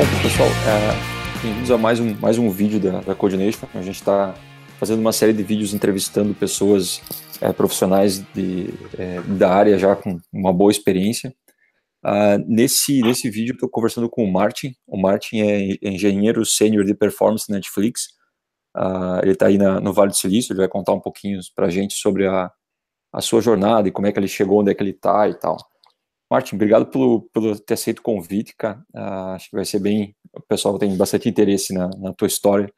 Bom, pessoal, é, bem-vindos a mais um, mais um vídeo da, da. A gente está fazendo uma série de vídeos entrevistando pessoas é, profissionais de, é, da área já com uma boa experiência. Uh, nesse, nesse vídeo, estou conversando com o Martin. O Martin é engenheiro sênior de performance Netflix. Uh, ele está aí na, no Vale do Silício. Ele vai contar um pouquinho para a gente sobre a, a sua jornada e como é que ele chegou, onde é que ele está e tal. Martin, obrigado pelo, pelo ter aceito o convite, cara. Uh, acho que vai ser bem. O pessoal tem bastante interesse na, na tua história.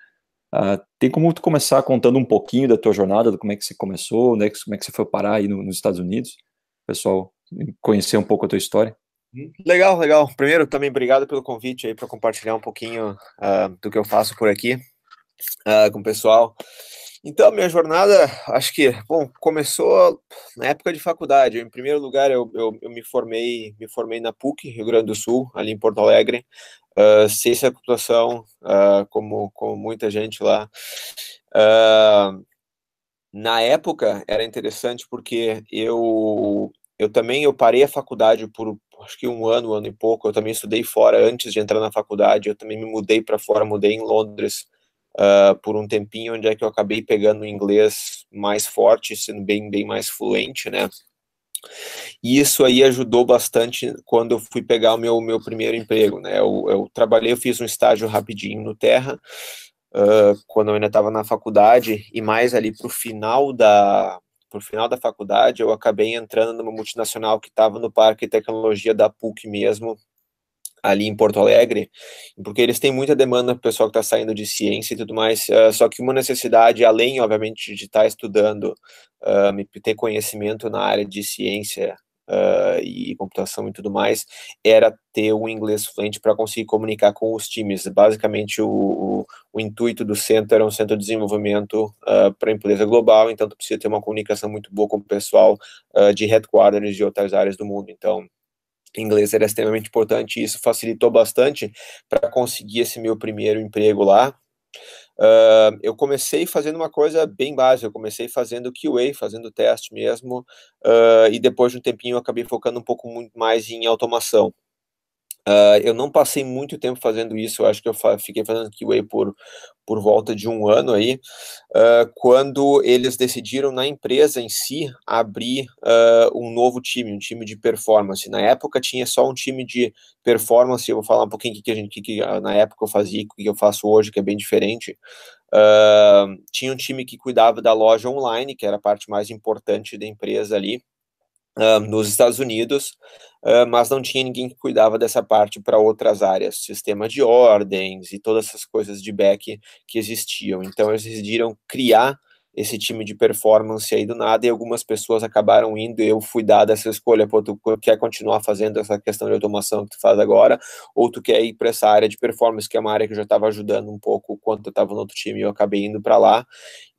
Uh, tem como tu começar contando um pouquinho da tua jornada, de como é que você começou, né, como é que você foi parar aí no, nos Estados Unidos? Pessoal, conhecer um pouco a tua história. Legal, legal. Primeiro, também obrigado pelo convite aí para compartilhar um pouquinho uh, do que eu faço por aqui com o pessoal. Então, minha jornada, acho que, bom, começou na época de faculdade. Em primeiro lugar, eu, eu, eu me formei me formei na PUC, Rio Grande do Sul, ali em Porto Alegre. Uh, ciência da computação, uh, como, como muita gente lá. Uh, na época, era interessante porque eu, eu também eu parei a faculdade por acho que um ano, um ano e pouco. Eu também estudei fora antes de entrar na faculdade. Eu também me mudei para fora, mudei em Londres uh, por um tempinho, onde é que eu acabei pegando o inglês mais forte, sendo bem, bem mais fluente, né? E isso aí ajudou bastante quando eu fui pegar o meu, meu primeiro emprego, né? Eu, eu trabalhei, eu fiz um estágio rapidinho no Terra, uh, quando eu ainda estava na faculdade, e mais ali para o final da pro final da faculdade, eu acabei entrando numa multinacional que estava no Parque de Tecnologia da PUC mesmo, ali em Porto Alegre, porque eles têm muita demanda para o pessoal que está saindo de ciência e tudo mais, uh, só que uma necessidade, além, obviamente, de estar tá estudando, uh, ter conhecimento na área de ciência uh, e computação e tudo mais, era ter o inglês fluente para conseguir comunicar com os times. Basicamente, o, o, o, intuito do centro era um centro de desenvolvimento para a empresa global, então tu precisa ter uma comunicação muito boa com o pessoal de headquarters de outras áreas do mundo, então inglês era extremamente importante e isso facilitou bastante para conseguir esse meu primeiro emprego lá. Uh, eu comecei fazendo uma coisa bem básica, eu comecei fazendo QA, fazendo teste mesmo, uh, e depois de um tempinho eu acabei focando um pouco muito mais em automação. Uh, eu não passei muito tempo fazendo isso, eu acho que eu fa fiquei fazendo QA por, por volta de um ano aí, uh, quando eles decidiram na empresa em si abrir uh, um novo time, um time de performance. Na época tinha só um time de performance, eu vou falar um pouquinho o que, a gente, que, que na época eu fazia, o que eu faço hoje, que é bem diferente. tinha um time que cuidava da loja online, que era a parte mais importante da empresa ali, uh, nos Estados Unidos, uh, mas não tinha ninguém que cuidava dessa parte para outras áreas, sistema de ordens e todas essas coisas de back que existiam. Então, eles decidiram criar esse time de performance aí do nada, e algumas pessoas acabaram indo, e eu fui dada essa escolha, pô, tu quer continuar fazendo essa questão de automação que tu faz agora, ou tu quer ir para essa área de performance, que é uma área que eu já estava ajudando um pouco quando eu estava no outro time, eu acabei indo para lá,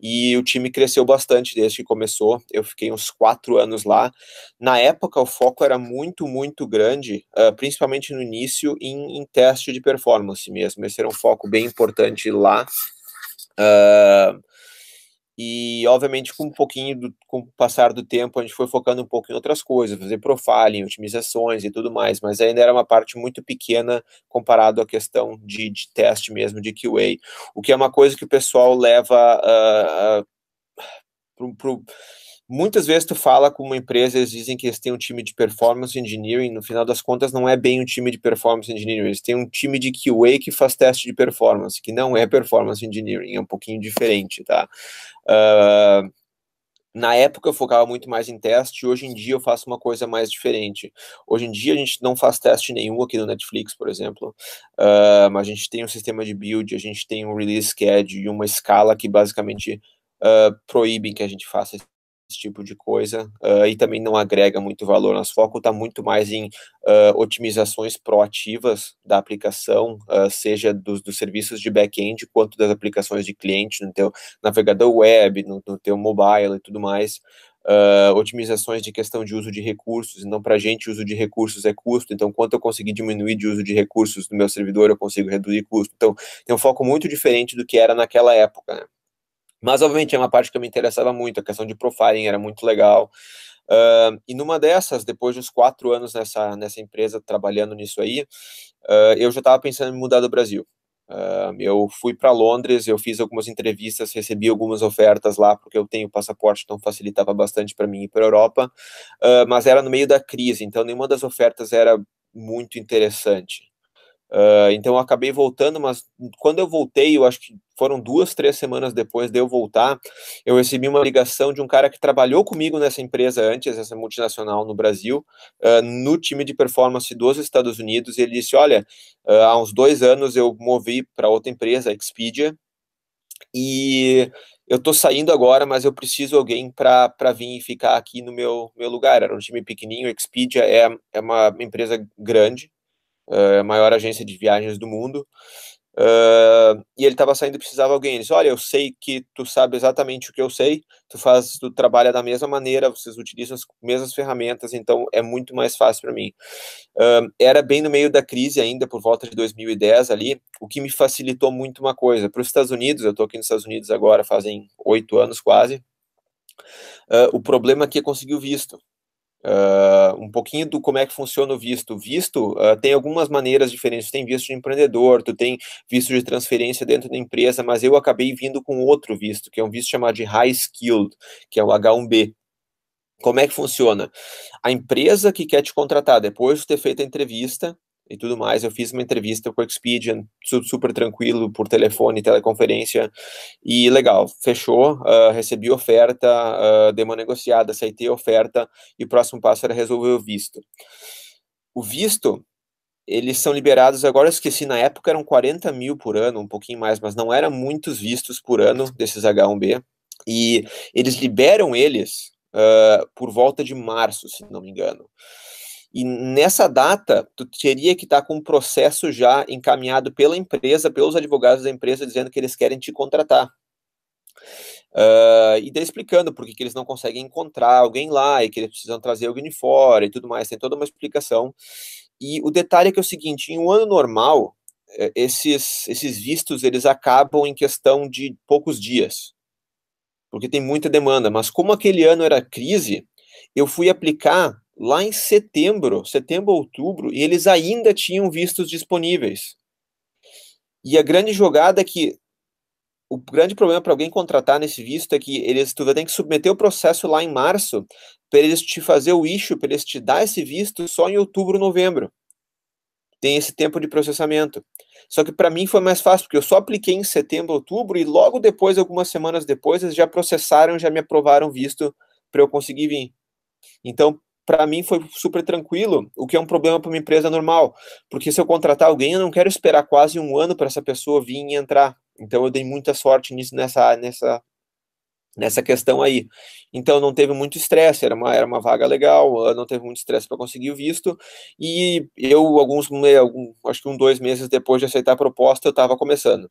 e o time cresceu bastante desde que começou, eu fiquei uns quatro anos lá, na época o foco era muito, muito grande, uh, principalmente no início, em, em teste de performance mesmo, esse era um foco bem importante lá, uh, e, obviamente, com um pouquinho, do, com o passar do tempo, a gente foi focando um pouco em outras coisas, fazer profiling, otimizações e tudo mais, mas ainda era uma parte muito pequena comparado à questão de, de teste mesmo, de QA. O que é uma coisa que o pessoal leva uh, uh, pro, pro Muitas vezes tu fala com uma empresa, eles dizem que eles têm um time de performance engineering, no final das contas não é bem um time de performance engineering, eles têm um time de QA que faz teste de performance, que não é performance engineering, é um pouquinho diferente, tá? Uh, na época eu focava muito mais em teste, hoje em dia eu faço uma coisa mais diferente. Hoje em dia a gente não faz teste nenhum aqui no Netflix, por exemplo, uh, mas a gente tem um sistema de build, a gente tem um release schedule e uma escala que basicamente uh, proíbem que a gente faça tipo de coisa uh, e também não agrega muito valor. Nosso foco está muito mais em uh, otimizações proativas da aplicação, uh, seja dos, dos, serviços de back-end quanto das aplicações de cliente no teu navegador web, no, no teu mobile e tudo mais. otimizações de questão de uso de recursos, então para a gente uso de recursos é custo, então quanto eu conseguir diminuir de uso de recursos no meu servidor, eu consigo reduzir custo. Então tem um foco muito diferente do que era naquela época, né? Mas, obviamente, é uma parte que eu me interessava muito, a questão de profiling era muito legal. Uh, e numa dessas, depois de uns quatro anos nessa, nessa empresa trabalhando nisso aí, uh, eu já estava pensando em mudar do Brasil. Uh, eu fui para Londres, eu fiz algumas entrevistas, recebi algumas ofertas lá, porque eu tenho passaporte, então facilitava bastante para mim ir para a Europa, mas era no meio da crise, então nenhuma das ofertas era muito interessante. Uh, então eu acabei voltando, mas quando eu voltei, eu acho que foram duas, três semanas depois de eu voltar, eu recebi uma ligação de um cara que trabalhou comigo nessa empresa antes, essa multinacional no Brasil, uh, no time de performance dos Estados Unidos, e ele disse: Olha, uh, há uns dois anos eu movi para outra empresa, a Expedia, e eu tô saindo agora, mas eu preciso alguém para vir e ficar aqui no meu, meu lugar. Era um time pequenininho, Expedia é, é uma empresa grande, é a maior agência de viagens do mundo. Uh, e ele estava saindo e precisava de alguém. Ele disse: Olha, eu sei que tu sabe exatamente o que eu sei, tu faz, tu trabalha da mesma maneira, vocês utilizam as mesmas ferramentas, então é muito mais fácil para mim. Uh, era bem no meio da crise ainda, por volta de 2010 ali, o que me facilitou muito uma coisa. Para os Estados Unidos, eu estou aqui nos Estados Unidos agora, fazem oito anos quase. Uh, o problema aqui é conseguir o visto. Uh, um pouquinho do como é que funciona o visto. O visto uh, tem algumas maneiras diferentes. Tu tem visto de empreendedor, tu tem visto de transferência dentro da empresa, mas eu acabei vindo com outro visto, que é um visto chamado de High Skilled, que é o H1B. Como é que funciona? A empresa que quer te contratar, depois de ter feito a entrevista, e tudo mais. Eu fiz uma entrevista com o Expedian, super tranquilo, por telefone, teleconferência, e legal, fechou, uh, recebi oferta, uh, dei uma negociada, aceitei a oferta, e o próximo passo era resolver o visto. O visto, eles são liberados, agora eu esqueci, na época eram 40 mil por ano, um pouquinho mais, mas não eram muitos vistos por ano desses H1B, e eles liberam eles uh, por volta de março, se não me engano. E nessa data, tu teria que estar tá com um processo já encaminhado pela empresa, pelos advogados da empresa, dizendo que eles querem te contratar. Uh, e daí explicando por que, eles não conseguem encontrar alguém lá e que eles precisam trazer alguém de fora e tudo mais. Tem toda uma explicação. E o detalhe é que é o seguinte: em um ano normal, eh, esses, esses vistos eles acabam em questão de poucos dias, porque tem muita demanda. Mas como aquele ano era crise, eu fui aplicar lá em setembro, setembro, outubro, e eles ainda tinham vistos disponíveis. E a grande jogada é que o grande problema para alguém contratar nesse visto é que eles tu vai ter que submeter o processo lá em março para eles te fazer o issue, para eles te dar esse visto só em outubro, novembro. Tem esse tempo de processamento. Só que para mim foi mais fácil, porque eu só apliquei em setembro, outubro, e logo depois, algumas semanas depois, eles já processaram, já me aprovaram visto para eu conseguir vir. Então, para mim foi super tranquilo, o que é um problema para uma empresa normal, porque se eu contratar alguém, eu não quero esperar quase um ano para essa pessoa vir e entrar. Então eu dei muita sorte nisso nessa nessa nessa questão aí. Então não teve muito estresse, era uma era uma vaga legal, não teve muito estresse para conseguir o visto. E eu alguns algum, acho que um dois meses depois de aceitar a proposta, eu estava começando.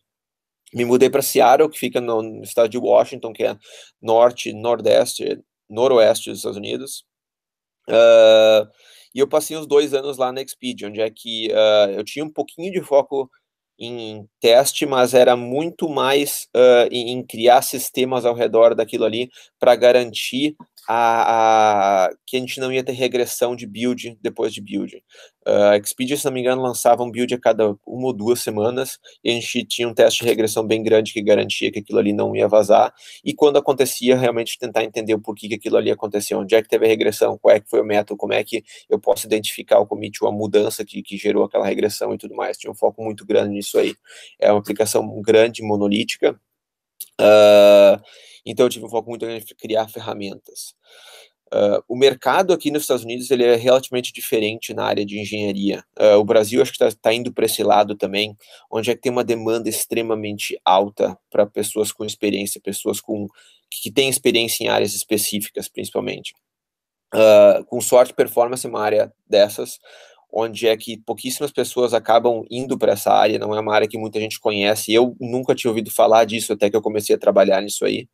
Me mudei para Seattle, que fica no estado de Washington, que é norte, nordeste, noroeste dos Estados Unidos. Uh, e eu passei os dois anos lá na Expedia, onde é que uh, eu tinha um pouquinho de foco em teste, mas era muito mais uh, em, criar sistemas ao redor daquilo ali para garantir a, a, que a gente não ia ter regressão de build depois de build. Uh, a Expedia, se não me engano, lançava um build a cada uma ou duas semanas e a gente tinha um teste de regressão bem grande que garantia que aquilo ali não ia vazar. E quando acontecia, realmente tentar entender o porquê que aquilo ali aconteceu, onde é que teve a regressão, qual é que foi o método, como é que eu posso identificar o commit ou a mudança que, que gerou aquela regressão e tudo mais. Tinha um foco muito grande nisso aí. É uma aplicação grande, monolítica. Uh, então eu tive um foco muito grande em criar ferramentas. Uh, o mercado aqui nos Estados Unidos ele é relativamente diferente na área de engenharia. Uh, o Brasil acho que está tá indo para esse lado também, onde é que tem uma demanda extremamente alta para pessoas com experiência, pessoas com que têm experiência em áreas específicas, principalmente. Uh, com sorte, performance é uma área dessas, onde é que pouquíssimas pessoas acabam indo para essa área, não é uma área que muita gente conhece. Eu nunca tinha ouvido falar disso até que eu comecei a trabalhar nisso aí.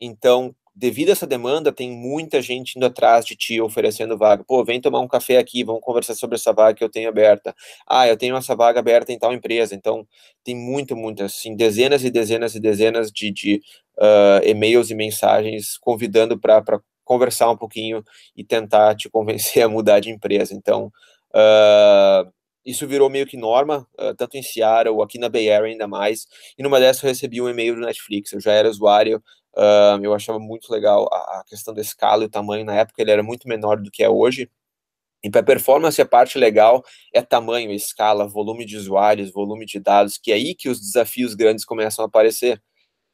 Então, devido a essa demanda, tem muita gente indo atrás de ti oferecendo vaga. Pô, vem tomar um café aqui, vamos conversar sobre essa vaga que eu tenho aberta. Ah, eu tenho essa vaga aberta em tal empresa. Então, tem muito, muito, assim, dezenas e dezenas e dezenas de, de uh, e-mails e mensagens convidando para conversar um pouquinho e tentar te convencer a mudar de empresa. Então, uh, isso virou meio que norma, uh, tanto em Seattle, aqui na Bay Area ainda mais, e numa dessas eu recebi um e-mail do Netflix, eu já era usuário, uh, eu achava muito legal a, a, questão da escala e o tamanho, na época ele era muito menor do que é hoje, e para performance a parte legal é tamanho, escala, volume de usuários, volume de dados, que é aí que os desafios grandes começam a aparecer,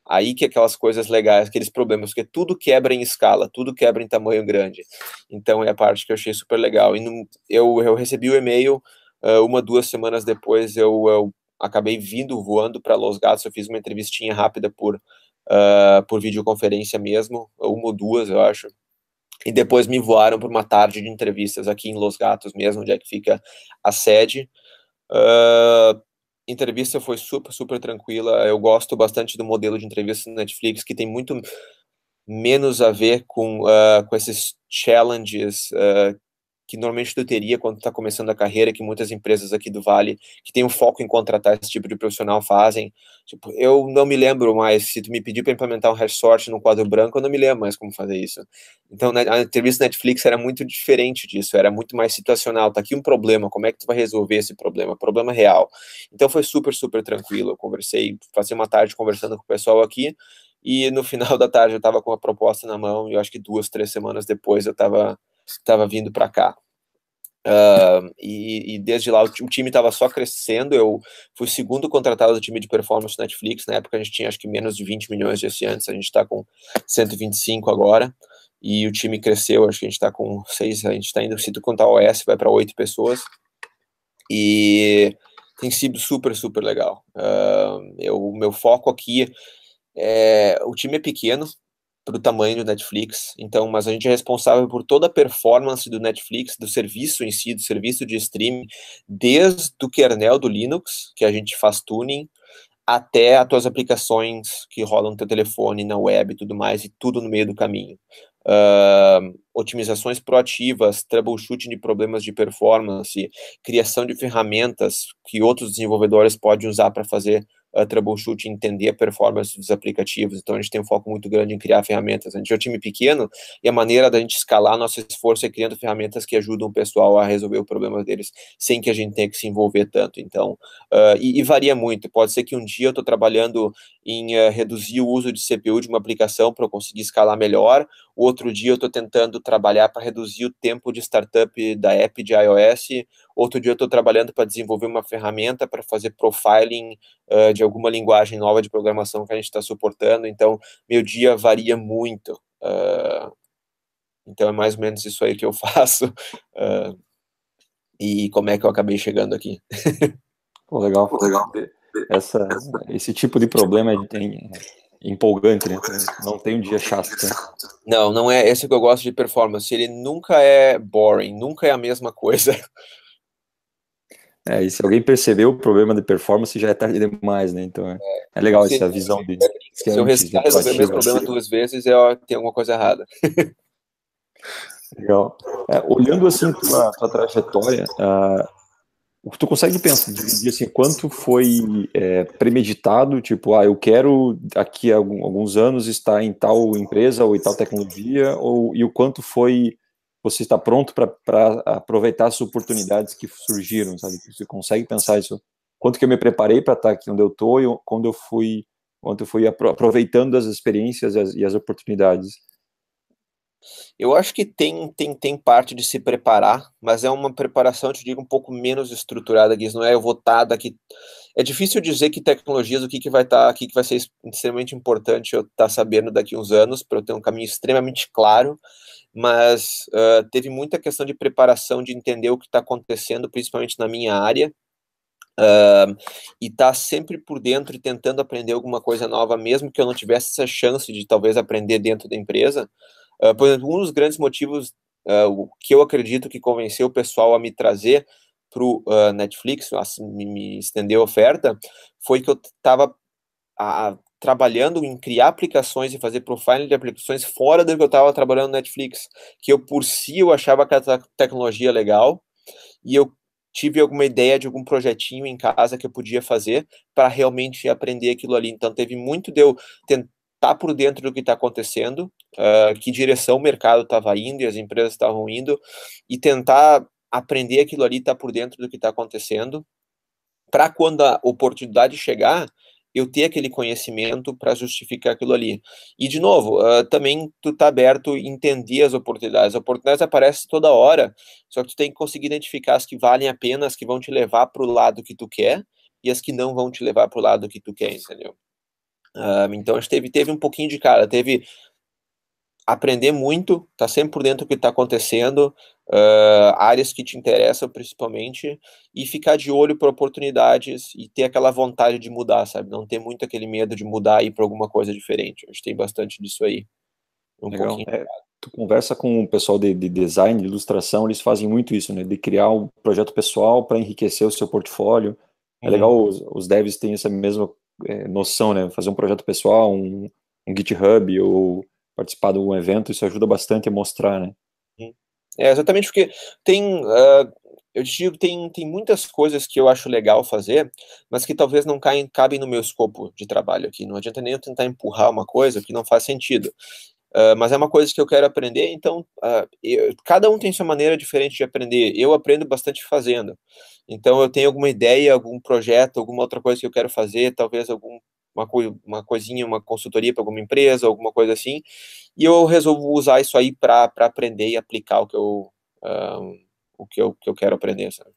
aí que aquelas coisas legais, aqueles problemas, porque tudo quebra em escala, tudo quebra em tamanho grande, então é a parte que eu achei super legal, e no, eu, eu recebi o e-mail, Uh, uma, duas semanas depois, eu, eu acabei vindo voando para Los Gatos. Eu fiz uma entrevistinha rápida por, uh, por videoconferência mesmo, uma ou duas, eu acho. E depois me voaram para uma tarde de entrevistas aqui em Los Gatos mesmo, onde é que fica a sede. Uh, entrevista foi super, super tranquila. Eu gosto bastante do modelo de entrevista no Netflix, que tem muito menos a ver com, uh, com esses challenges uh, que normalmente tu teria quando está começando a carreira, que muitas empresas aqui do Vale, que tem um foco em contratar esse tipo de profissional, fazem. Tipo, eu não me lembro mais, se tu me pedir para implementar um hash sort no quadro branco, eu não me lembro mais como fazer isso. Então, né, a entrevista Netflix era muito diferente disso, era muito mais situacional. Tá aqui um problema, como é que tu vai resolver esse problema? Problema real. Então, foi super, super tranquilo. Eu conversei, passei uma tarde conversando com o pessoal aqui, e no final da tarde eu estava com a proposta na mão, e eu acho que duas, três semanas depois eu estava estava vindo para cá. Uh, e, e, desde lá o, o time estava só crescendo. Eu fui segundo contratado do time de performance Netflix. Na época a gente tinha acho que menos de 20 milhões de assinantes, a gente está com 125 agora. E o time cresceu, acho que a gente está com seis, a gente está indo, se tu contar o OS, vai para oito pessoas. E tem sido super, super legal. Uh, eu, o meu foco aqui é. O time é pequeno, para o tamanho do Netflix. Então, mas a gente é responsável por toda a performance do Netflix, do serviço em si, do serviço de streaming, desde o kernel do Linux, que a gente faz tuning, até as tuas aplicações que rolam no teu telefone, na web e tudo mais, e tudo no meio do caminho. Uh, otimizações proativas, troubleshooting de problemas de performance, criação de ferramentas que outros desenvolvedores podem usar para fazer uh, troubleshoot, entender a performance dos aplicativos. Então, a gente tem um foco muito grande em criar ferramentas. A gente é um time pequeno e a maneira da gente escalar nosso esforço é criando ferramentas que ajudam o pessoal a resolver o problema deles sem que a gente tenha que se envolver tanto. Então, uh, e, e, varia muito. Pode ser que um dia eu estou trabalhando em uh, reduzir o uso de CPU de uma aplicação para eu conseguir escalar melhor, o outro dia eu estou tentando trabalhar para reduzir o tempo de startup da app de iOS, outro dia eu estou trabalhando para desenvolver uma ferramenta para fazer profiling uh, de alguma linguagem nova de programação que a gente está suportando, então meu dia varia muito. Uh, então é mais ou menos isso aí que eu faço. Uh, e como é que eu acabei chegando aqui. Pô, legal, legal. Essa, esse tipo de problema é, empolgante, né? Não tem um dia chato. Né? Não, não é esse que eu gosto de performance. Ele nunca é boring, nunca é a mesma coisa. É, e se alguém percebeu o problema de performance, já é tarde demais, né? Então é, é legal se, essa visão de. Se, se eu resolver o mesmo problema duas vezes, eu tenho alguma coisa errada. Legal. É, olhando assim para a trajetória, uh, tu consegue pensar, dividir assim, quanto foi é, premeditado, tipo, ah, eu quero daqui a alguns anos estar em tal empresa ou em tal tecnologia, ou, e o quanto foi você está pronto para aproveitar as oportunidades que surgiram, sabe? Você consegue pensar isso? Quanto que eu me preparei para estar aqui onde eu estou e quando eu fui, quando eu fui aproveitando as experiências e as, e as oportunidades? Eu acho que tem, tem, tem parte de se preparar, mas é uma preparação, te digo, um pouco menos estruturada, Guiz, não é eu vou estar daqui... É difícil dizer que tecnologias, o que, que vai estar, tá, que, que vai ser extremamente importante eu estar tá sabendo daqui uns anos, para eu ter um caminho extremamente claro, mas uh, teve muita questão de preparação, de entender o que está acontecendo, principalmente na minha área, Uh, e tá sempre por dentro e tentando aprender alguma coisa nova, mesmo que eu não tivesse essa chance de talvez aprender dentro da empresa, Uh, por exemplo, um dos grandes motivos uh, que eu acredito que convenceu o pessoal a me trazer para o uh, Netflix, assim, me, estendeu a oferta, foi que eu estava trabalhando em criar aplicações e fazer profiling de aplicações fora do que eu estava trabalhando no Netflix, que eu por si eu achava que a tecnologia legal e eu tive alguma ideia de algum projetinho em casa que eu podia fazer para realmente aprender aquilo ali. Então teve muito de eu tá por dentro do que está acontecendo, uh, que direção o mercado estava indo e as empresas estavam indo, e tentar aprender aquilo ali, tá por dentro do que está acontecendo, para quando a oportunidade chegar, eu ter aquele conhecimento para justificar aquilo ali. E, de novo, uh, também tu tá aberto a entender as oportunidades. As oportunidades aparecem toda hora, só que tu tem que conseguir identificar as que valem a pena, as que vão te levar para o lado que tu quer e as que não vão te levar para o lado que tu quer, entendeu? Então, a gente teve, teve um pouquinho de cara, teve aprender muito, tá sempre por dentro do que está acontecendo, uh, áreas que te interessam principalmente, e ficar de olho para oportunidades e ter aquela vontade de mudar, sabe? Não ter muito aquele medo de mudar e ir para alguma coisa diferente. A gente tem bastante disso aí. Um Legal. pouquinho. É, tu conversa com o pessoal de, de, design, de ilustração, eles fazem muito isso, né? De criar um projeto pessoal para enriquecer o seu portfólio. É legal, uhum. os, os devs têm essa mesma é, noção, né? Fazer um projeto pessoal, um, um GitHub ou participar de um evento, isso ajuda bastante a mostrar, né? É, exatamente porque tem, uh, eu digo, tem, tem muitas coisas que eu acho legal fazer, mas que talvez não caem, cabem no meu escopo de trabalho aqui. Não adianta nem eu tentar empurrar uma coisa que não faz sentido. Uh, mas é uma coisa que eu quero aprender, então uh, eu, cada um tem sua maneira diferente de aprender. Eu aprendo bastante fazendo. Então eu tenho alguma ideia, algum projeto, alguma outra coisa que eu quero fazer, talvez algum uma, co uma coisinha, uma consultoria para alguma empresa, alguma coisa assim, e eu resolvo usar isso aí para aprender e aplicar o que eu, um, o que eu, que eu quero aprender, sabe?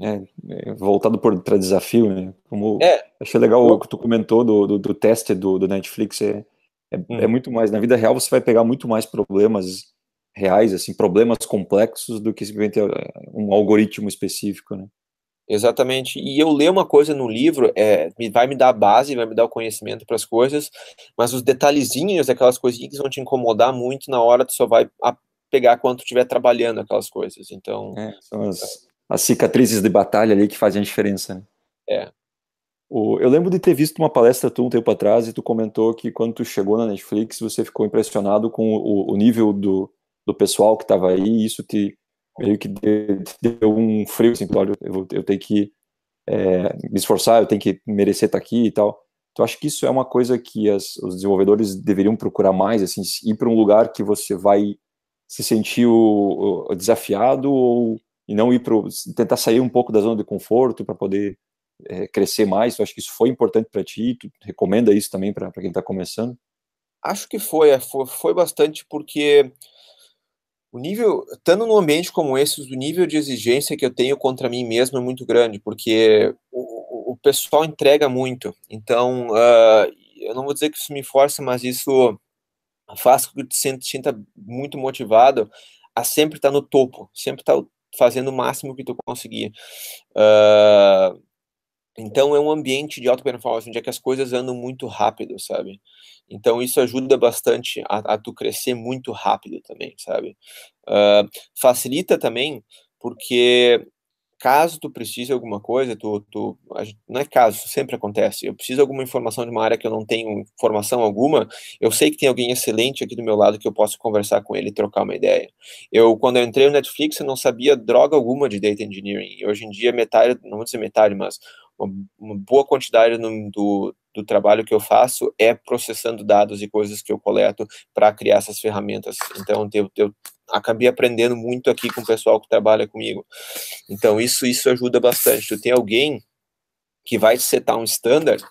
É, é voltado para desafio, né? Como é, achei legal o que tu comentou do, do, do teste do, do Netflix, é, é, é, uhum. muito mais, na vida real você vai pegar muito mais problemas reais, assim, problemas complexos do que simplesmente é, um algoritmo específico, né? Exatamente. E eu ler uma coisa no livro é, vai me dar a base, vai me dar o conhecimento para as coisas, mas os detalhezinhos, aquelas coisinhas que vão te incomodar muito na hora, tu só vai pegar quando estiver trabalhando aquelas coisas. Então. É, são as, as, cicatrizes de batalha ali que fazem a diferença. Né? É. O, eu lembro de ter visto uma palestra tu um tempo atrás e tu comentou que quando tu chegou na Netflix você ficou impressionado com o, o nível do, do pessoal que estava aí e isso te meio que deu um frio, assim, olha, eu, vou, eu tenho que é, me esforçar, eu tenho que merecer estar aqui e tal. Então, acho que isso é uma coisa que as, os desenvolvedores deveriam procurar mais, assim, ir para um lugar que você vai se sentir o, o desafiado ou e não ir para tentar sair um pouco da zona de conforto para poder é, crescer mais. Eu acho que isso foi importante para ti. Tu recomenda isso também para quem está começando? Acho que foi, é, foi, foi bastante porque o nível, estando num ambiente como esse, o nível de exigência que eu tenho contra mim mesmo é muito grande, porque o, o pessoal entrega muito. Então, uh, eu não vou dizer que isso me força, mas isso faz com que tu se sinta muito motivado a sempre estar no topo, sempre estar fazendo o máximo que tu conseguir. Uh, então, é um ambiente de alta performance, onde é que as coisas andam muito rápido, sabe? Então isso ajuda bastante a, a tu crescer muito rápido também, sabe? Uh, facilita também porque caso tu precise alguma coisa, tu, tu, não é caso, isso sempre acontece. Eu preciso de alguma informação de uma área que eu não tenho informação alguma, eu sei que tem alguém excelente aqui do meu lado que eu posso conversar com ele e trocar uma ideia. Eu, quando eu entrei no Netflix, eu não sabia droga alguma de data engineering. Hoje em dia, metade, não vou dizer metade, mas uma, boa quantidade no, do, do trabalho que eu faço é processando dados e coisas que eu coleto para criar essas ferramentas. Então, eu, eu acabei aprendendo muito aqui com o pessoal que trabalha comigo. Então, isso, isso ajuda bastante. Tu tem alguém que vai setar um standard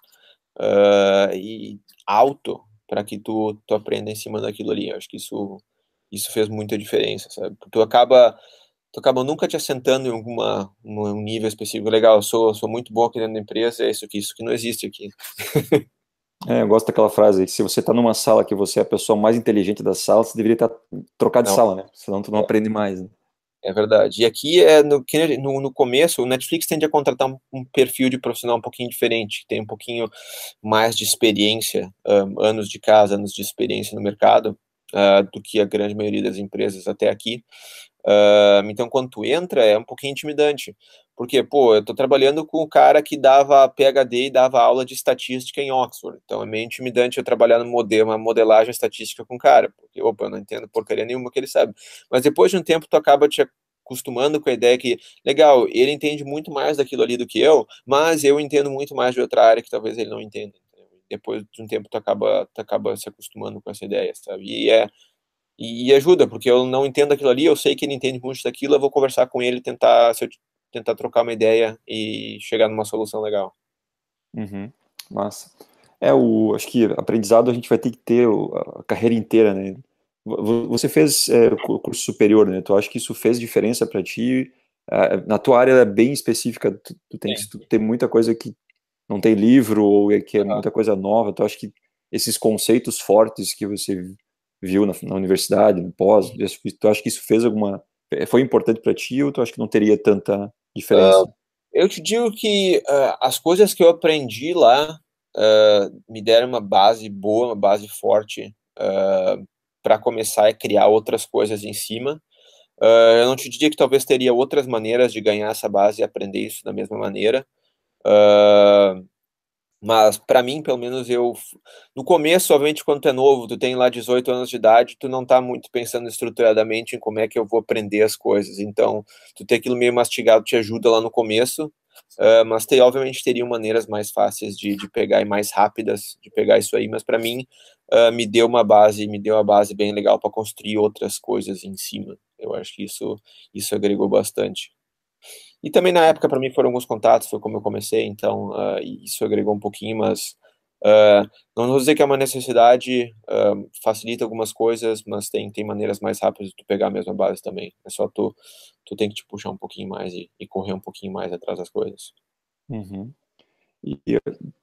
uh, e alto para que tu, tu aprenda em cima daquilo ali. Eu acho que isso, isso fez muita diferença, sabe? Tu acaba tu acaba nunca te assentando em alguma um nível específico. Legal, eu sou, sou muito bom aqui dentro da empresa, é isso aqui, isso que não existe aqui. é, eu gosto daquela frase, se você está numa sala que você é a pessoa mais inteligente da sala, você deveria estar tá, trocar de não. sala, né? Senão tu não é. aprende mais. Né? É verdade. E aqui é no, no, no, começo, o Netflix tende a contratar um, um, perfil de profissional um pouquinho diferente, tem um pouquinho mais de experiência, um, anos de casa, anos de experiência no mercado, uh, do que a grande maioria das empresas até aqui. Uh, então, quando tu entra, é um pouquinho intimidante. Porque, pô, eu tô trabalhando com o cara que dava PHD e dava aula de estatística em Oxford. Então, é meio intimidante eu trabalhar no modelo, modelagem estatística com o cara. Porque, opa, eu não entendo porcaria nenhuma que ele sabe. Mas depois de um tempo, tu acaba te acostumando com a ideia que, legal, ele entende muito mais daquilo ali do que eu, mas eu entendo muito mais de outra área que talvez ele não entenda. depois de um tempo tu acaba, tu acaba se acostumando com essa ideia, sabe? E é e, e, ajuda, porque eu não entendo aquilo ali, eu sei que ele entende muito daquilo, eu vou conversar com ele, tentar eu, tentar trocar uma ideia e chegar numa solução legal. Uhum, massa. É, o, acho que aprendizado a gente vai ter que ter a carreira inteira, né? Você fez é, curso superior, né? Tu acha que isso fez diferença para ti? na tua área é bem específica, tu, tu tem que ter muita coisa que não tem livro ou é que é muita coisa nova. Tu acha que esses conceitos fortes que você viu na, na universidade, no pós, tu acha que isso fez alguma foi importante para ti ou tu acha que não teria tanta diferença? Uh, eu te digo que uh, as coisas que eu aprendi lá uh, me deram uma base boa, uma base forte para começar a criar outras coisas em cima. eu não te diria que talvez teria outras maneiras de ganhar essa base e aprender isso da mesma maneira. Uh, mas para mim, pelo menos eu no começo, obviamente quando tu é novo, tu tem lá 18 anos de idade, tu não tá muito pensando estruturadamente em como é que eu vou aprender as coisas. Então, tu ter aquilo meio mastigado te ajuda lá no começo. Uh, mas tem, obviamente teriam maneiras mais fáceis de, de pegar e mais rápidas de pegar isso aí, mas para mim uh, me deu uma base, me deu uma base bem legal para construir outras coisas em cima. Eu acho que isso isso agregou bastante. E também na época, para mim, foram alguns contatos, foi como eu comecei, então uh, isso agregou um pouquinho, mas uh, não vou dizer que é uma necessidade, uh, facilita algumas coisas, mas tem, tem maneiras mais rápidas de tu pegar a mesma base também. É só tu, tu tem que te puxar um pouquinho mais e, e correr um pouquinho mais atrás das coisas. Uhum. E,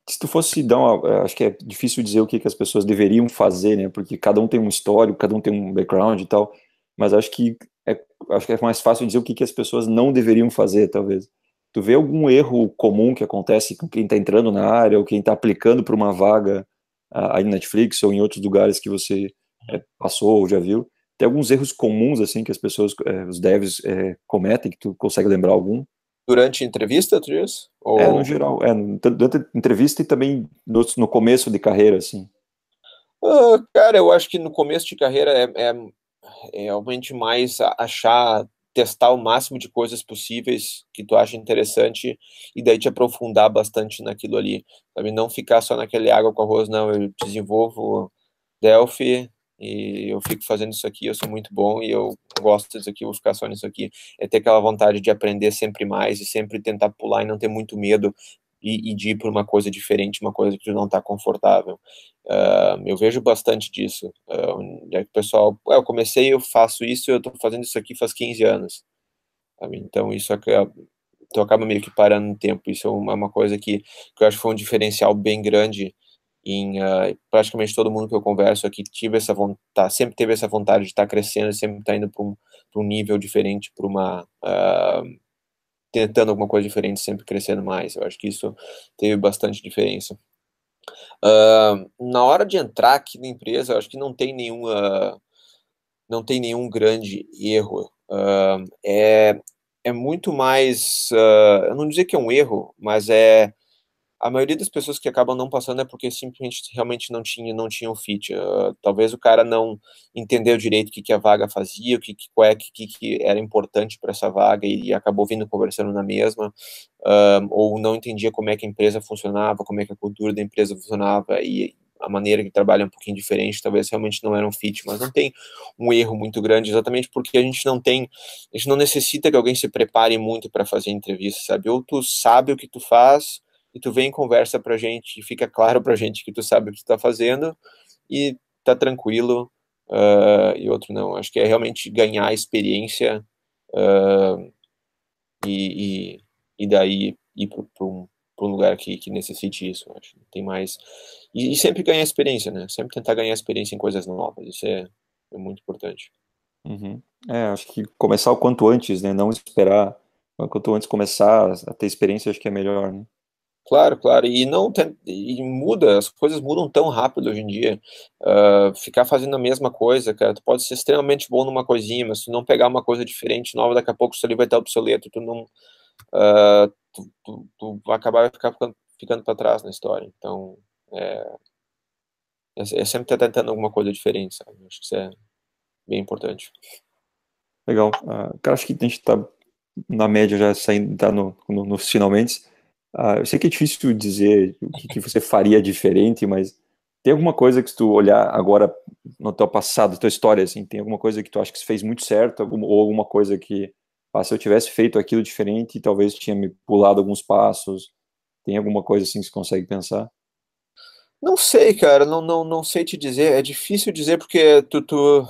se tu fosse dar uma, acho que é difícil dizer o que, que as pessoas deveriam fazer, né? Porque cada um tem um histórico, cada um tem um background e tal, mas acho que é, acho que é mais fácil dizer o que, que as pessoas não deveriam fazer, talvez. Tu vê algum erro comum que acontece com quem está entrando na área ou quem está aplicando para uma vaga aí na Netflix ou em outros lugares que você é, passou ou já viu? Tem alguns erros comuns assim que as pessoas, é, os devs é, cometem que tu consegue lembrar algum? Durante entrevista, tu diz? Ou... É, no geral, é, durante entrevista e também no, no começo de carreira, assim. Uh, cara, eu acho que no começo de carreira é, é é realmente mais achar, testar o máximo de coisas possíveis que tu acha interessante e daí te aprofundar bastante naquilo ali, sabe? Não ficar só naquele água com arroz, não, eu desenvolvo Delphi e eu fico fazendo isso aqui, eu sou muito bom e eu gosto disso aqui, vou ficar só nisso aqui. É ter aquela vontade de aprender sempre mais e sempre tentar pular e não ter muito medo e, e de ir por uma coisa diferente, uma coisa que tu não está confortável. Uh, eu vejo bastante disso. Uh, é que o pessoal, eu comecei, eu faço isso, eu estou fazendo isso aqui faz 15 anos. Sabe? Então isso acaba, tu acaba meio que parando no tempo. Isso é uma, uma coisa que, que eu acho que foi um diferencial bem grande em uh, praticamente todo mundo que eu converso aqui tive essa vontade, sempre teve essa vontade de estar tá crescendo, sempre estar tá indo para um, um nível diferente, para uma tentando alguma coisa diferente, sempre crescendo mais. Eu acho que isso teve bastante diferença. Uh, na hora de entrar aqui na empresa, eu acho que não tem nenhuma, não tem nenhum grande erro. Uh, é, é muito mais, uh, eu não dizer que é um erro, mas é a maioria das pessoas que acabam não passando é porque simplesmente realmente não tinha não tinham fit. Uh, talvez o cara não entendeu direito o que, que a vaga fazia, o que, que, qual é, que, que era importante para essa vaga e, e, acabou vindo conversando na mesma, uh, ou não entendia como é que a empresa funcionava, como é que a cultura da empresa funcionava e a maneira que trabalha é um pouquinho diferente, talvez realmente não era um fit, mas não tem um erro muito grande, exatamente porque a gente não tem, a gente não necessita que alguém se prepare muito para fazer entrevista, sabe? Ou tu sabe o que tu faz, e tu vem conversa pra gente, fica claro pra gente que tu sabe o que tu tá fazendo e tá tranquilo, uh, e outro não. Acho que é realmente ganhar experiência uh, e, e, e, daí ir para um, um lugar que, que necessite isso. Acho. Tem mais. E, e, sempre ganhar experiência, né? Sempre tentar ganhar experiência em coisas novas. Isso é, é muito importante. Uhum. É, acho que começar o quanto antes, né? Não esperar. Quanto antes começar a ter experiência, acho que é melhor, né? Claro, claro, e não tem, e muda, as coisas mudam tão rápido hoje em dia. Uh, ficar fazendo a mesma coisa, cara, tu pode ser extremamente bom numa coisinha, mas se não pegar uma coisa diferente, nova, daqui a pouco isso ali vai estar obsoleto, tu não, uh, tu, tu, tu, vai acabar ficar ficando, ficando para trás na história. Então, é, é, é sempre estar tentando alguma coisa diferente, sabe? Acho que isso é bem importante. Legal. Uh, cara, acho que a gente está na média já saindo, tá no, no, nos finalmente. Ah, eu sei que é difícil dizer o que, que, você faria diferente, mas tem alguma coisa que tu olhar agora no teu passado, tua história, assim, tem alguma coisa que tu acha que se fez muito certo, ou alguma coisa que, ah, se eu tivesse feito aquilo diferente, talvez tinha me pulado alguns passos, tem alguma coisa assim que você consegue pensar? Não sei, cara, não, não, não sei te dizer, é difícil dizer porque tu, tu,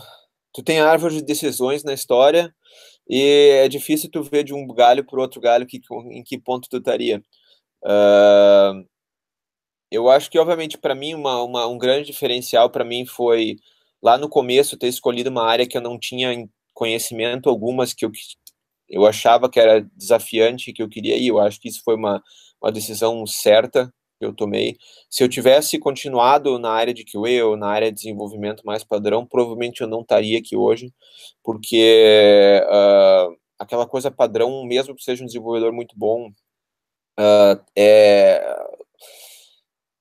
tu tem árvore de decisões na história, e é difícil tu ver de um galho para outro galho que, em que ponto tu estaria. Uh, eu acho que, obviamente, para mim, uma, uma, um grande diferencial para mim foi lá no começo ter escolhido uma área que eu não tinha conhecimento algumas que eu, eu achava que era desafiante que eu queria ir. Eu acho que isso foi uma, uma decisão certa que eu tomei. Se eu tivesse continuado na área de QA ou na área de desenvolvimento mais padrão, provavelmente eu não estaria aqui hoje, porque uh, aquela coisa padrão, mesmo que seja um desenvolvedor muito bom, uh, é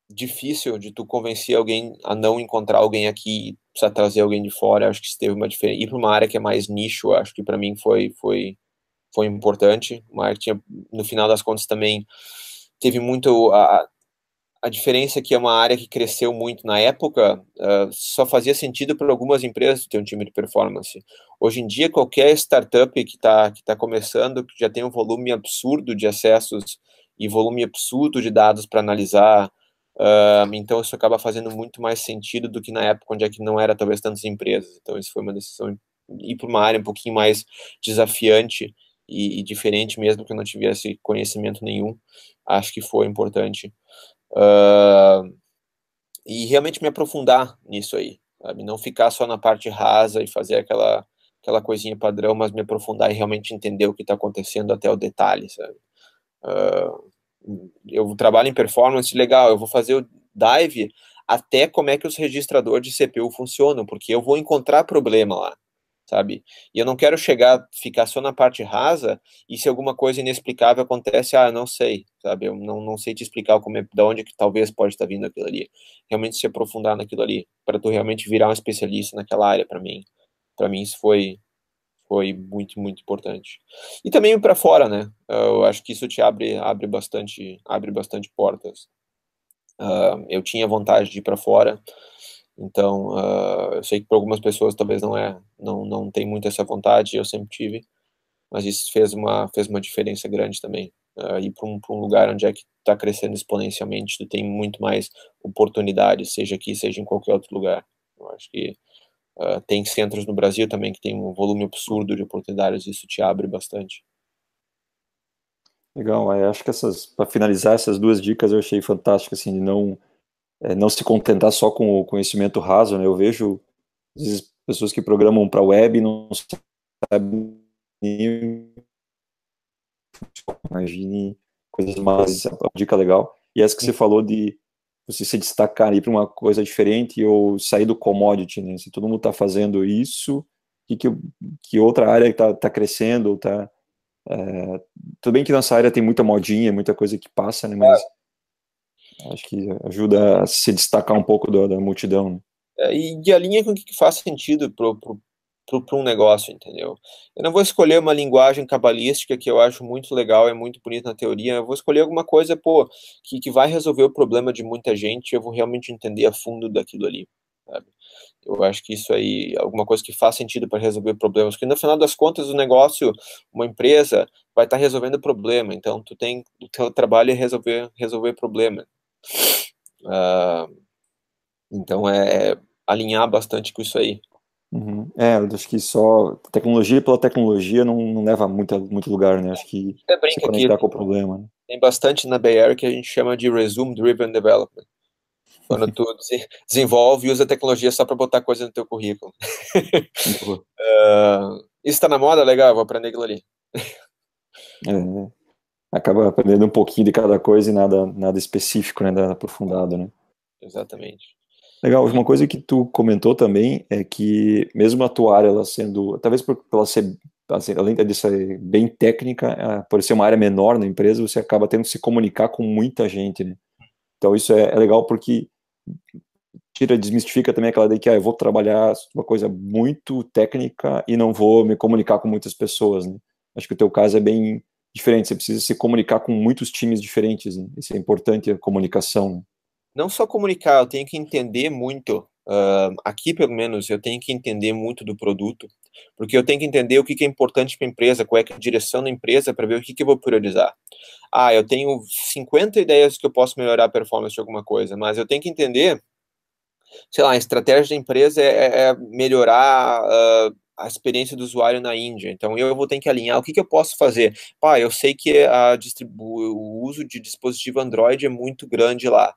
difícil de tu convencer alguém a não encontrar alguém aqui precisa trazer alguém de fora. Acho que teve uma diferença. Ir para uma área que é mais nicho, acho que para mim foi, foi, foi importante. Que tinha, no final das contas, também teve muito. A, a diferença é que é uma área que cresceu muito na época, uh, só fazia sentido para algumas empresas ter um time de performance. Hoje em dia, qualquer startup que está que tá começando, que já tem um volume absurdo de acessos e volume absurdo de dados para analisar. Então isso acaba fazendo muito mais sentido do que na época onde é que não era talvez tantas empresas. Então isso foi uma decisão ir para uma área um pouquinho mais desafiante e, e, diferente mesmo que eu não tivesse conhecimento nenhum. Acho que foi importante. Uh, e realmente me aprofundar nisso aí, sabe? Não ficar só na parte rasa e fazer aquela aquela coisinha padrão, mas me aprofundar e realmente entender o que está acontecendo até o detalhe, sabe? Uh, eu trabalho em performance, legal, eu vou fazer o dive até como é que os registradores de CPU funcionam, porque eu vou encontrar problema lá, sabe? E eu não quero chegar, ficar só na parte rasa e se alguma coisa inexplicável acontece, ah, eu não sei, sabe? Eu não, não sei te explicar como é, de onde que talvez pode estar vindo aquilo ali. Realmente se aprofundar naquilo ali, para tu realmente virar um especialista naquela área para mim. Para mim isso foi foi muito, muito importante. E também para fora, né? Eu acho que isso te abre, abre bastante, abre bastante portas. Uh, eu tinha vontade de ir para fora, então uh, eu sei que para algumas pessoas talvez não é, não, não tem muito essa vontade. Eu sempre tive, mas isso fez uma, fez uma diferença grande também. Uh, ir para um, um lugar onde é que está crescendo exponencialmente, tu tem muito mais oportunidades, seja aqui, seja em qualquer outro lugar. Eu acho que Uh, tem centros no Brasil também que tem um volume absurdo de oportunidades, isso te abre bastante. Legal, eu acho que essas, para finalizar essas duas dicas eu achei fantástico, assim, de não, é, não se contentar só com o conhecimento raso, né, eu vejo, vezes, pessoas que programam para web não sabem imagine coisas mais, uma dica legal, e essa que você falou de você se destacar aí para uma coisa diferente ou sair do commodity, né? Se todo mundo está fazendo isso, que, que, que outra área está tá crescendo ou está... É, tudo bem que nossa área tem muita modinha, muita coisa que passa, né? Mas é. acho que ajuda a se destacar um pouco da, da multidão. Né? É, e alinha com o que faz sentido para um negócio, entendeu? Eu não vou escolher uma linguagem cabalística que eu acho muito legal, é muito bonita na teoria, eu vou escolher alguma coisa, pô, que, que vai resolver o problema de muita gente, eu vou realmente entender a fundo daquilo ali, sabe? Eu acho que isso aí, alguma coisa que faz sentido para resolver problemas, porque no final das contas o negócio, uma empresa, vai estar tá resolvendo problema, então tu tem, o teu trabalho é resolver, resolver problema. Uh, então é, é alinhar bastante com isso aí. Uhum. É, acho que só tecnologia pela tecnologia não, não leva a muito, muito lugar, né? Acho que se conectar com o problema. Né? Tem bastante na Bay Area que a gente chama de Resume Driven Development. Quando tu desenvolve e usa a tecnologia só para botar coisa no teu currículo. uh, isso está na moda? Legal, vou aprender aquilo ali. É, né? acaba aprendendo um pouquinho de cada coisa e nada, nada específico, né? Nada aprofundado, né? Exatamente. Legal, uma coisa que tu comentou também é que mesmo a área ela sendo, talvez por ela ser assim, além de ser bem técnica, por ser uma área menor na empresa, você acaba tendo que se comunicar com muita gente, né? Então isso é, é legal porque tira, desmistifica também aquela ideia que ah, eu vou trabalhar uma coisa muito técnica e não vou me comunicar com muitas pessoas, né? Acho que o teu caso é bem diferente, você precisa se comunicar com muitos times diferentes, né? isso é importante, a comunicação. Né? Não só comunicar, eu tenho que entender muito, uh, aqui pelo menos, eu tenho que entender muito do produto, porque eu tenho que entender o que, é importante para a empresa, qual é, é a direção da empresa, para ver o que, que eu vou priorizar. Ah, eu tenho 50 ideias que eu posso melhorar a performance de alguma coisa, mas eu tenho que entender, sei lá, a estratégia da empresa é, é, é melhorar uh, a experiência do usuário na Índia. Então eu vou ter que alinhar o que, que eu posso fazer. Pá, eu sei que a o uso de dispositivo Android é muito grande lá.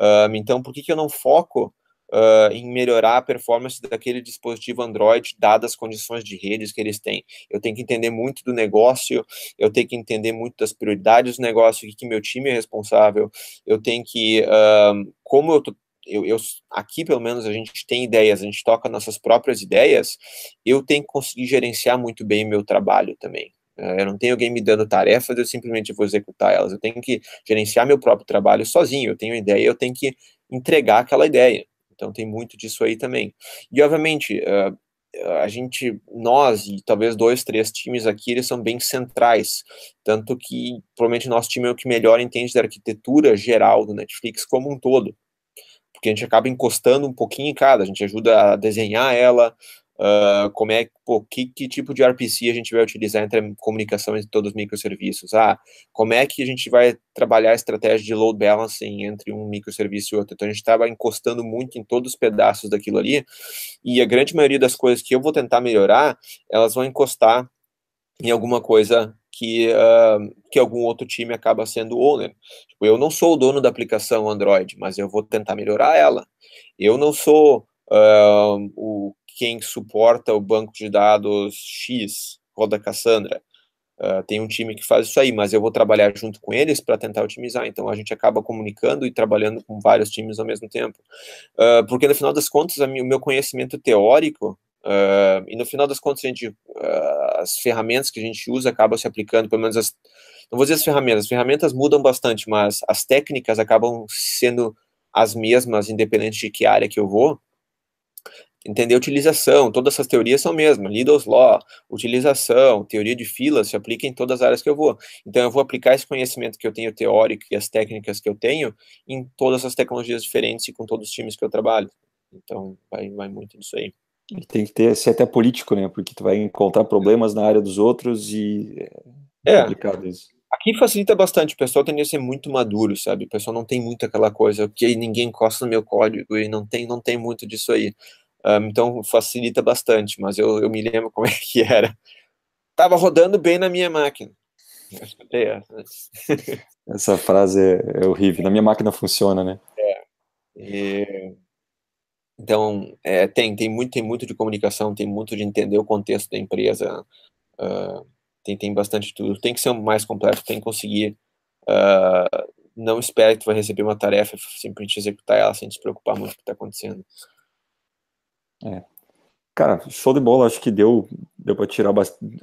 Um, então por que, que eu não foco uh, em melhorar a performance daquele dispositivo Android, dadas as condições de redes que eles têm? Eu tenho que entender muito do negócio, eu tenho que entender muito das prioridades do negócio, o que, que meu time é responsável, eu tenho que, um, como eu tô eu, eu, aqui pelo menos a gente tem ideias, a gente toca nossas próprias ideias, eu tenho que conseguir gerenciar muito bem meu trabalho também. É, eu não tenho alguém me dando tarefas, eu simplesmente vou executar elas. Eu tenho que gerenciar meu próprio trabalho sozinho. Eu tenho ideia, eu tenho que entregar aquela ideia. Então tem muito disso aí também. E obviamente a gente, nós e talvez dois, três times aqui, eles são bem centrais, tanto que provavelmente nosso time é o que melhor entende da arquitetura geral do Netflix como um todo porque a gente acaba encostando um pouquinho em cada, a gente ajuda a desenhar ela, uh, como é, pô, que, que tipo de RPC a gente vai utilizar entre a comunicação entre todos os microserviços, ah, como é que a gente vai trabalhar a estratégia de load balancing entre um microserviço e outro, então a gente estava encostando muito em todos os pedaços daquilo ali, e a grande maioria das coisas que eu vou tentar melhorar, elas vão encostar em alguma coisa que, uh, que algum outro time acaba sendo owner. Tipo, eu não sou o dono da aplicação Android, mas eu vou tentar melhorar ela. Eu não sou uh, o quem suporta o banco de dados X, roda Cassandra. Uh, tem um time que faz isso aí, mas eu vou trabalhar junto com eles para tentar otimizar. Então a gente acaba comunicando e trabalhando com vários times ao mesmo tempo. Uh, porque no final das contas, o meu conhecimento teórico Uh, e no final das contas, a gente, as ferramentas que a gente usa acabam se aplicando, pelo menos as, não vou dizer as ferramentas, as ferramentas mudam bastante, mas as técnicas acabam sendo as mesmas, independente de que área que eu vou. Entender utilização, todas essas teorias são mesmas. Lidl's Law, utilização, teoria de filas se aplica em todas as áreas que eu vou. Então, eu vou aplicar esse conhecimento que eu tenho teórico e as técnicas que eu tenho em todas as tecnologias diferentes e com todos os times que eu trabalho. Então, vai, vai muito disso aí. E tem que ter, ser até político, né? Porque tu vai encontrar problemas na área dos outros e é, é complicado isso. Aqui facilita bastante, o pessoal tende a ser muito maduro, sabe? O pessoal não tem muito aquela coisa que ninguém encosta no meu código e não tem, não tem muito disso aí. Um, então facilita bastante, mas eu, eu me lembro como é que era. Tava rodando bem na minha máquina. Essa frase é, é horrível. Na minha máquina funciona, né? É. E então, é, tem, tem, muito, tem muito de comunicação, tem muito de entender o contexto da empresa, uh, tem, tem bastante tudo. Tem que ser mais completo, tem que conseguir. Uh, não espere que tu vai receber uma tarefa simplesmente executar ela sem se preocupar muito com o que está acontecendo. É. Cara, show de bola, acho que deu, deu para tirar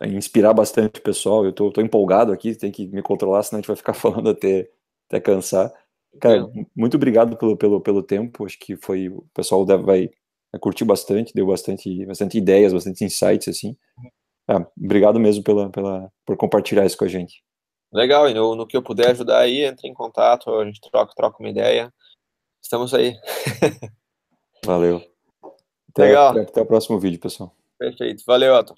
inspirar bastante o pessoal. Eu tô, tô empolgado aqui, tem que me controlar, senão a gente vai ficar falando até, até cansar. Cara, muito obrigado pelo, pelo, pelo tempo. Acho que foi. O pessoal deve, vai, vai curtir bastante, deu bastante, bastante ideias, bastante insights, assim. Ah, obrigado mesmo pela, pela, por compartilhar isso com a gente. Legal, e no, no que eu puder ajudar aí, entre em contato, a gente troca, troca uma ideia. Estamos aí. Valeu. Até, Legal. Até, até o próximo vídeo, pessoal. Perfeito. Valeu, Otto.